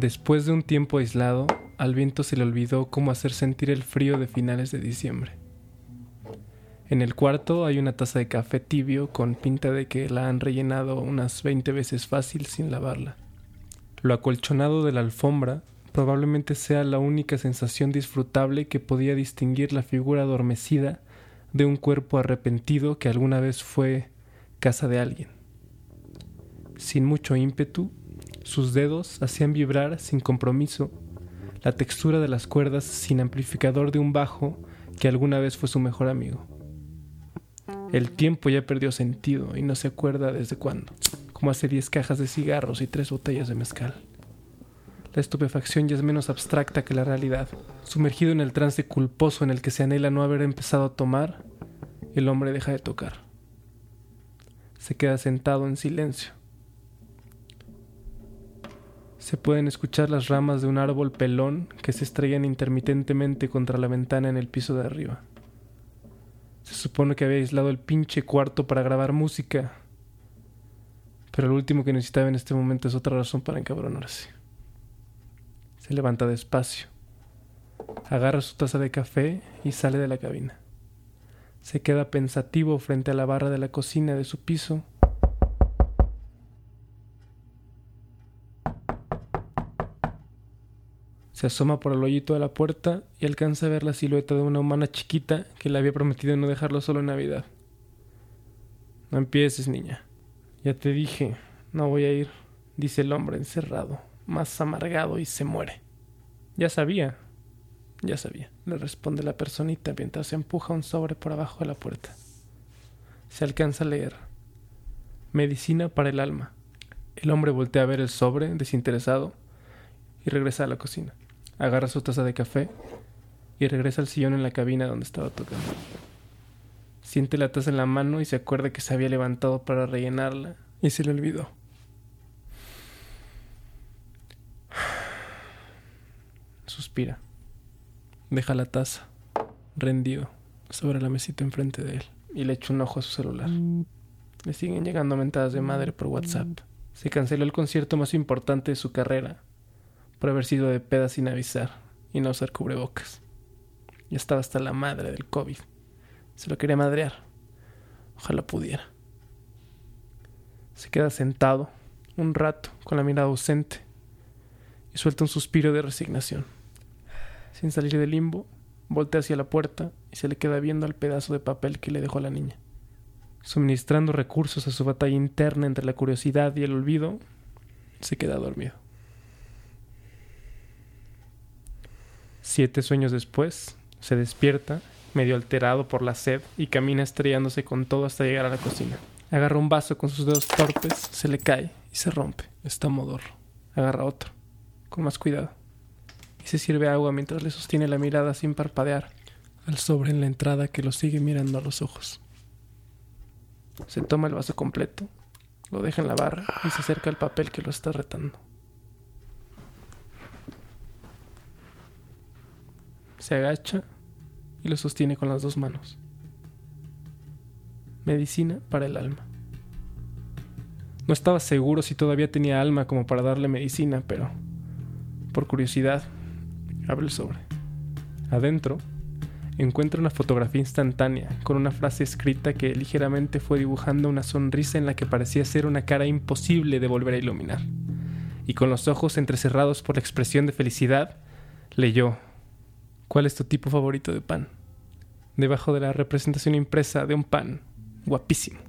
Después de un tiempo aislado, al viento se le olvidó cómo hacer sentir el frío de finales de diciembre. En el cuarto hay una taza de café tibio con pinta de que la han rellenado unas 20 veces fácil sin lavarla. Lo acolchonado de la alfombra probablemente sea la única sensación disfrutable que podía distinguir la figura adormecida de un cuerpo arrepentido que alguna vez fue casa de alguien. Sin mucho ímpetu, sus dedos hacían vibrar sin compromiso la textura de las cuerdas sin amplificador de un bajo que alguna vez fue su mejor amigo. El tiempo ya perdió sentido y no se acuerda desde cuándo, como hace diez cajas de cigarros y tres botellas de mezcal. La estupefacción ya es menos abstracta que la realidad. Sumergido en el trance culposo en el que se anhela no haber empezado a tomar, el hombre deja de tocar. Se queda sentado en silencio. Se pueden escuchar las ramas de un árbol pelón que se estrellan intermitentemente contra la ventana en el piso de arriba. Se supone que había aislado el pinche cuarto para grabar música, pero lo último que necesitaba en este momento es otra razón para encabronarse. Se levanta despacio, agarra su taza de café y sale de la cabina. Se queda pensativo frente a la barra de la cocina de su piso Se asoma por el hoyito de la puerta y alcanza a ver la silueta de una humana chiquita que le había prometido no dejarlo solo en Navidad. No empieces, niña. Ya te dije, no voy a ir, dice el hombre encerrado, más amargado y se muere. Ya sabía, ya sabía, le responde la personita mientras se empuja un sobre por abajo de la puerta. Se alcanza a leer. Medicina para el alma. El hombre voltea a ver el sobre, desinteresado, y regresa a la cocina agarra su taza de café y regresa al sillón en la cabina donde estaba tocando. Siente la taza en la mano y se acuerda que se había levantado para rellenarla y se le olvidó. Suspira. Deja la taza, rendido, sobre la mesita enfrente de él y le echa un ojo a su celular. Le siguen llegando mentadas de madre por WhatsApp. Se canceló el concierto más importante de su carrera por haber sido de peda sin avisar y no usar cubrebocas. Ya estaba hasta la madre del COVID. Se lo quería madrear. Ojalá pudiera. Se queda sentado un rato con la mirada ausente y suelta un suspiro de resignación. Sin salir del limbo, voltea hacia la puerta y se le queda viendo al pedazo de papel que le dejó la niña. Suministrando recursos a su batalla interna entre la curiosidad y el olvido, se queda dormido. Siete sueños después, se despierta, medio alterado por la sed, y camina estrellándose con todo hasta llegar a la cocina. Agarra un vaso con sus dedos torpes, se le cae y se rompe. Está modorro. Agarra otro, con más cuidado, y se sirve agua mientras le sostiene la mirada sin parpadear al sobre en la entrada que lo sigue mirando a los ojos. Se toma el vaso completo, lo deja en la barra y se acerca al papel que lo está retando. Se agacha y lo sostiene con las dos manos. Medicina para el alma. No estaba seguro si todavía tenía alma como para darle medicina, pero por curiosidad abre el sobre. Adentro encuentra una fotografía instantánea con una frase escrita que ligeramente fue dibujando una sonrisa en la que parecía ser una cara imposible de volver a iluminar. Y con los ojos entrecerrados por la expresión de felicidad, leyó ¿Cuál es tu tipo favorito de pan? Debajo de la representación impresa de un pan guapísimo.